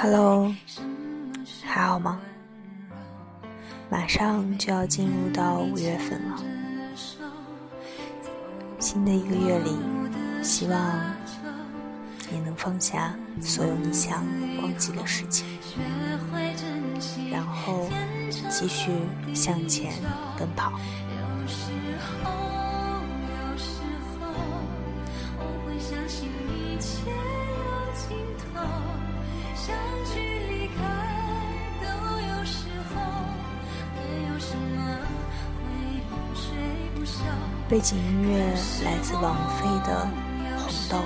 Hello，还好吗？马上就要进入到五月份了，新的一个月里，希望你能放下所有你想忘记的事情，然后继续向前奔跑。背景音乐来自王菲的《红豆》。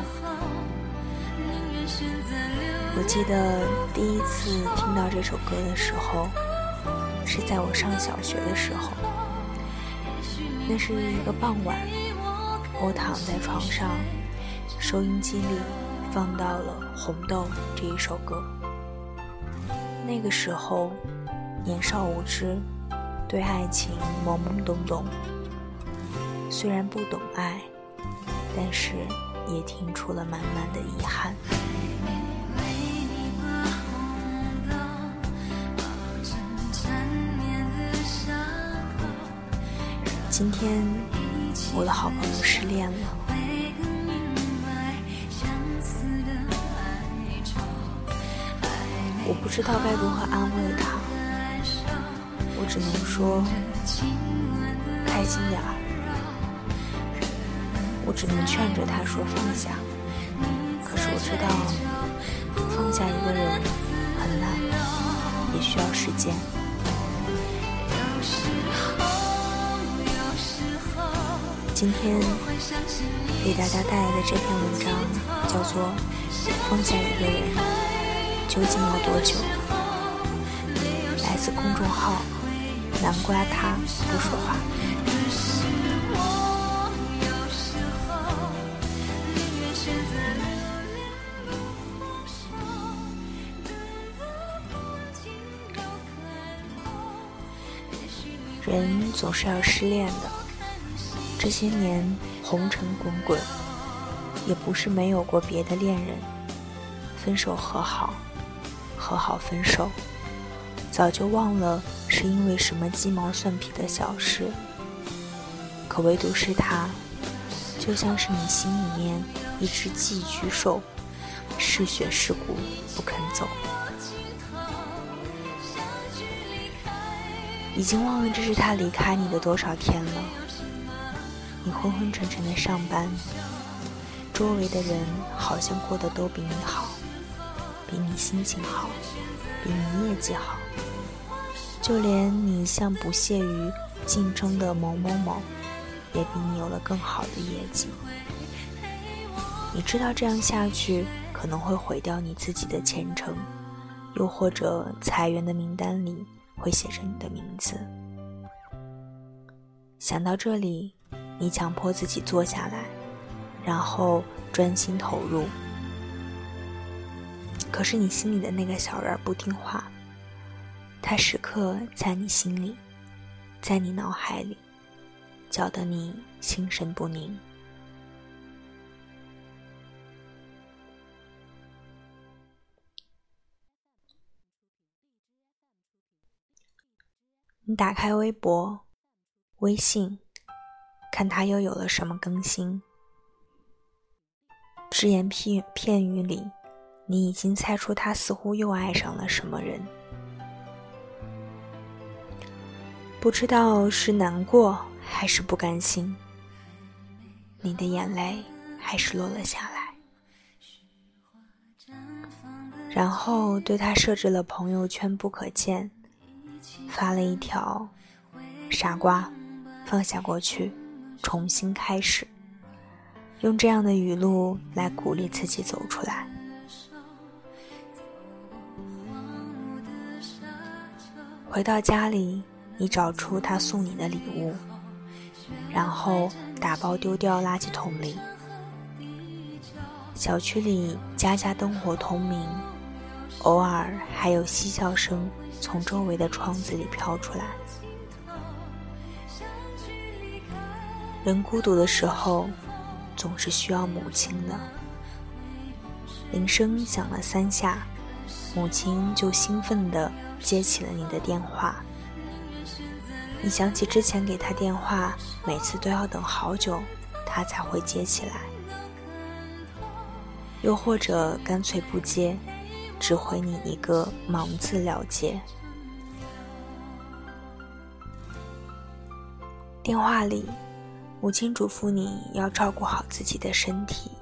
我记得第一次听到这首歌的时候，是在我上小学的时候。那是一个傍晚，我躺在床上，收音机里放到了《红豆》这一首歌。那个时候，年少无知，对爱情懵懵懂懂。虽然不懂爱，但是也听出了满满的遗憾。今天我的好朋友失恋了，我不知道该如何安慰他，我只能说开心点儿。我只能劝着他说放下，可是我知道放下一个人很难，也需要时间。今天给大家带来的这篇文章叫做《放下一个人究竟要多久》，来自公众号“南瓜他不说话”。人总是要失恋的，这些年红尘滚滚，也不是没有过别的恋人。分手和好，和好分手，早就忘了是因为什么鸡毛蒜皮的小事。可唯独是他，就像是你心里面一只寄居兽，是血是骨不肯走。已经忘了这是他离开你的多少天了。你昏昏沉沉的上班，周围的人好像过得都比你好，比你心情好，比你业绩好，就连你一向不屑于竞争的某某某，也比你有了更好的业绩。你知道这样下去可能会毁掉你自己的前程，又或者裁员的名单里。会写着你的名字。想到这里，你强迫自己坐下来，然后专心投入。可是你心里的那个小人不听话，他时刻在你心里，在你脑海里，搅得你心神不宁。打开微博、微信，看他又有了什么更新。只言片片语里，你已经猜出他似乎又爱上了什么人。不知道是难过还是不甘心，你的眼泪还是落了下来。然后对他设置了朋友圈不可见。发了一条“傻瓜，放下过去，重新开始”，用这样的语录来鼓励自己走出来。回到家里，你找出他送你的礼物，然后打包丢掉垃圾桶里。小区里家家灯火通明，偶尔还有嬉笑声从周围的窗子里飘出来。人孤独的时候，总是需要母亲的。铃声响了三下，母亲就兴奋地接起了你的电话。你想起之前给他电话，每次都要等好久，他才会接起来。又或者干脆不接，只回你一个“忙”字了结。电话里，母亲嘱咐你要照顾好自己的身体，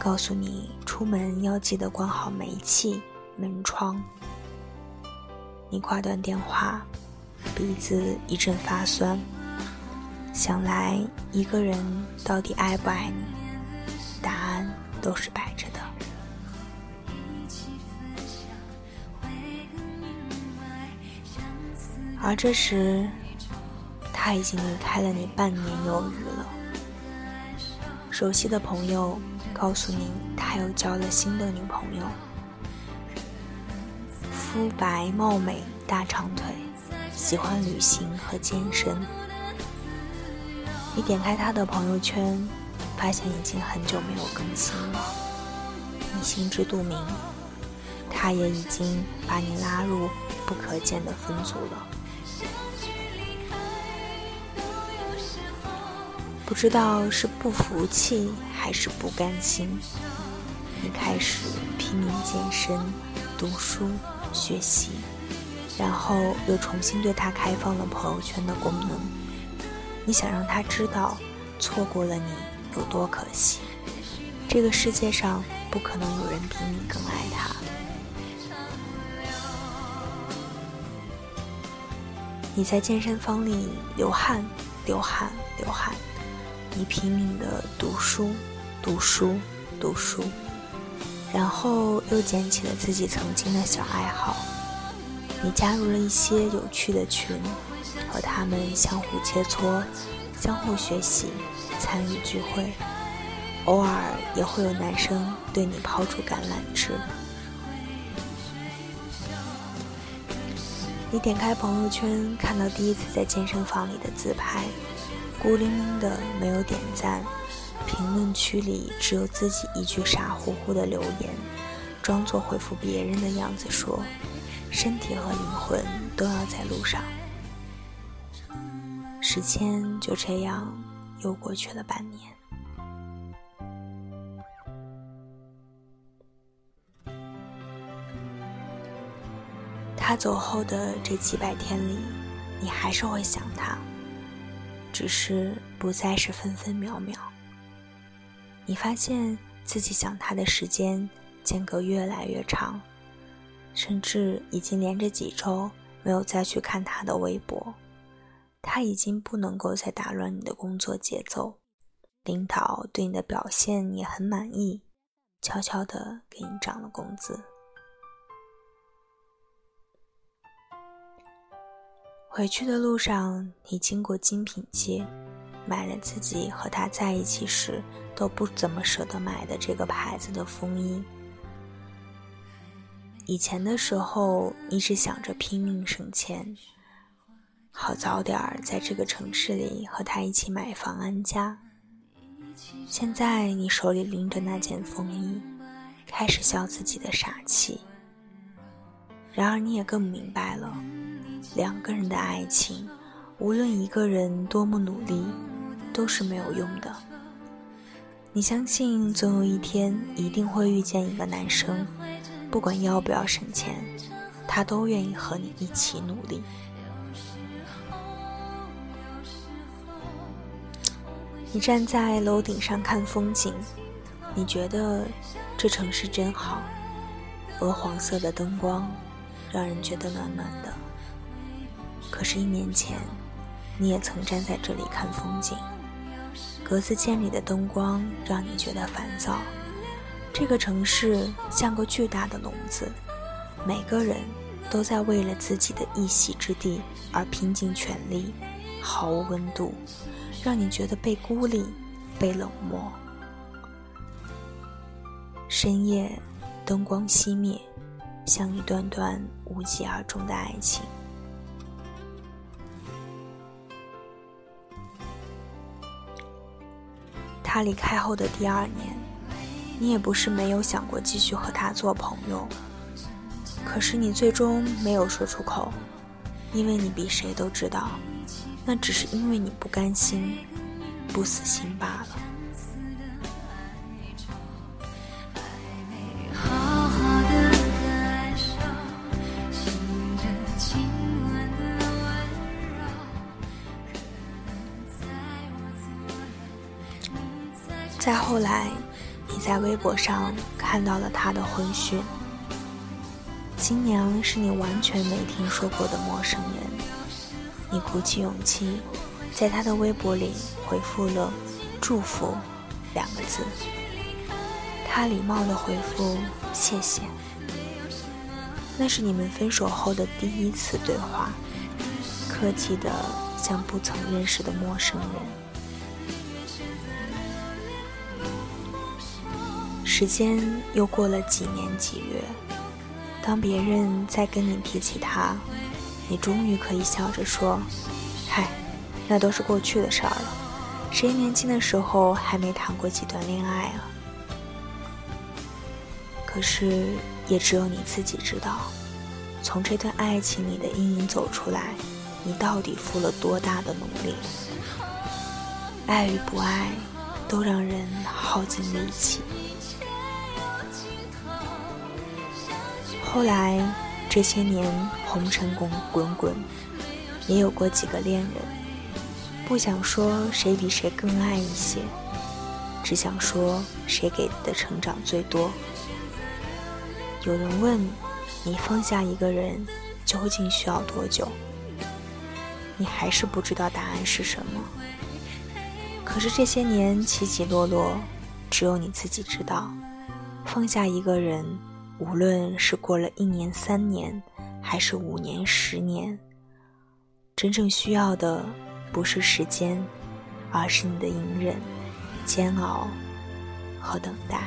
告诉你出门要记得关好煤气、门窗。你挂断电话，鼻子一阵发酸，想来一个人到底爱不爱你，答案都是摆着的。而这时，他已经离开了你半年有余了。熟悉的朋友告诉你，他又交了新的女朋友，肤白貌美、大长腿，喜欢旅行和健身。你点开他的朋友圈，发现已经很久没有更新了。你心知肚明，他也已经把你拉入不可见的分组了。不知道是不服气还是不甘心，你开始拼命健身、读书、学习，然后又重新对他开放了朋友圈的功能。你想让他知道，错过了你有多可惜。这个世界上不可能有人比你更爱他。你在健身房里流汗，流汗，流汗。你拼命的读书，读书，读书，然后又捡起了自己曾经的小爱好。你加入了一些有趣的群，和他们相互切磋，相互学习，参与聚会。偶尔也会有男生对你抛出橄榄枝。你点开朋友圈，看到第一次在健身房里的自拍。孤零零的，没有点赞，评论区里只有自己一句傻乎乎的留言，装作回复别人的样子说：“身体和灵魂都要在路上。”时间就这样又过去了半年。他走后的这几百天里，你还是会想他。只是不再是分分秒秒。你发现自己想他的时间间隔越来越长，甚至已经连着几周没有再去看他的微博。他已经不能够再打乱你的工作节奏，领导对你的表现也很满意，悄悄的给你涨了工资。回去的路上，你经过精品街，买了自己和他在一起时都不怎么舍得买的这个牌子的风衣。以前的时候，你只想着拼命省钱，好早点儿在这个城市里和他一起买房安家。现在你手里拎着那件风衣，开始笑自己的傻气。然而，你也更明白了。两个人的爱情，无论一个人多么努力，都是没有用的。你相信总有一天一定会遇见一个男生，不管要不要省钱，他都愿意和你一起努力。你站在楼顶上看风景，你觉得这城市真好，鹅黄色的灯光让人觉得暖暖的。可是，一年前，你也曾站在这里看风景。格子间里的灯光让你觉得烦躁。这个城市像个巨大的笼子，每个人都在为了自己的一席之地而拼尽全力，毫无温度，让你觉得被孤立、被冷漠。深夜，灯光熄灭，像一段段无疾而终的爱情。他离开后的第二年，你也不是没有想过继续和他做朋友，可是你最终没有说出口，因为你比谁都知道，那只是因为你不甘心，不死心罢了。后来，你在微博上看到了他的婚讯，新娘是你完全没听说过的陌生人。你鼓起勇气，在他的微博里回复了“祝福”两个字。他礼貌的回复“谢谢”。那是你们分手后的第一次对话，客气的像不曾认识的陌生人。时间又过了几年几月，当别人再跟你提起他，你终于可以笑着说：“嗨，那都是过去的事儿了。谁年轻的时候还没谈过几段恋爱啊？”可是，也只有你自己知道，从这段爱情里的阴影走出来，你到底付了多大的努力？爱与不爱，都让人耗尽力气。后来，这些年红尘滚滚滚，也有过几个恋人。不想说谁比谁更爱一些，只想说谁给的成长最多。有人问你放下一个人究竟需要多久？你还是不知道答案是什么。可是这些年起起落落，只有你自己知道，放下一个人。无论是过了一年、三年，还是五年、十年，真正需要的不是时间，而是你的隐忍、煎熬和等待。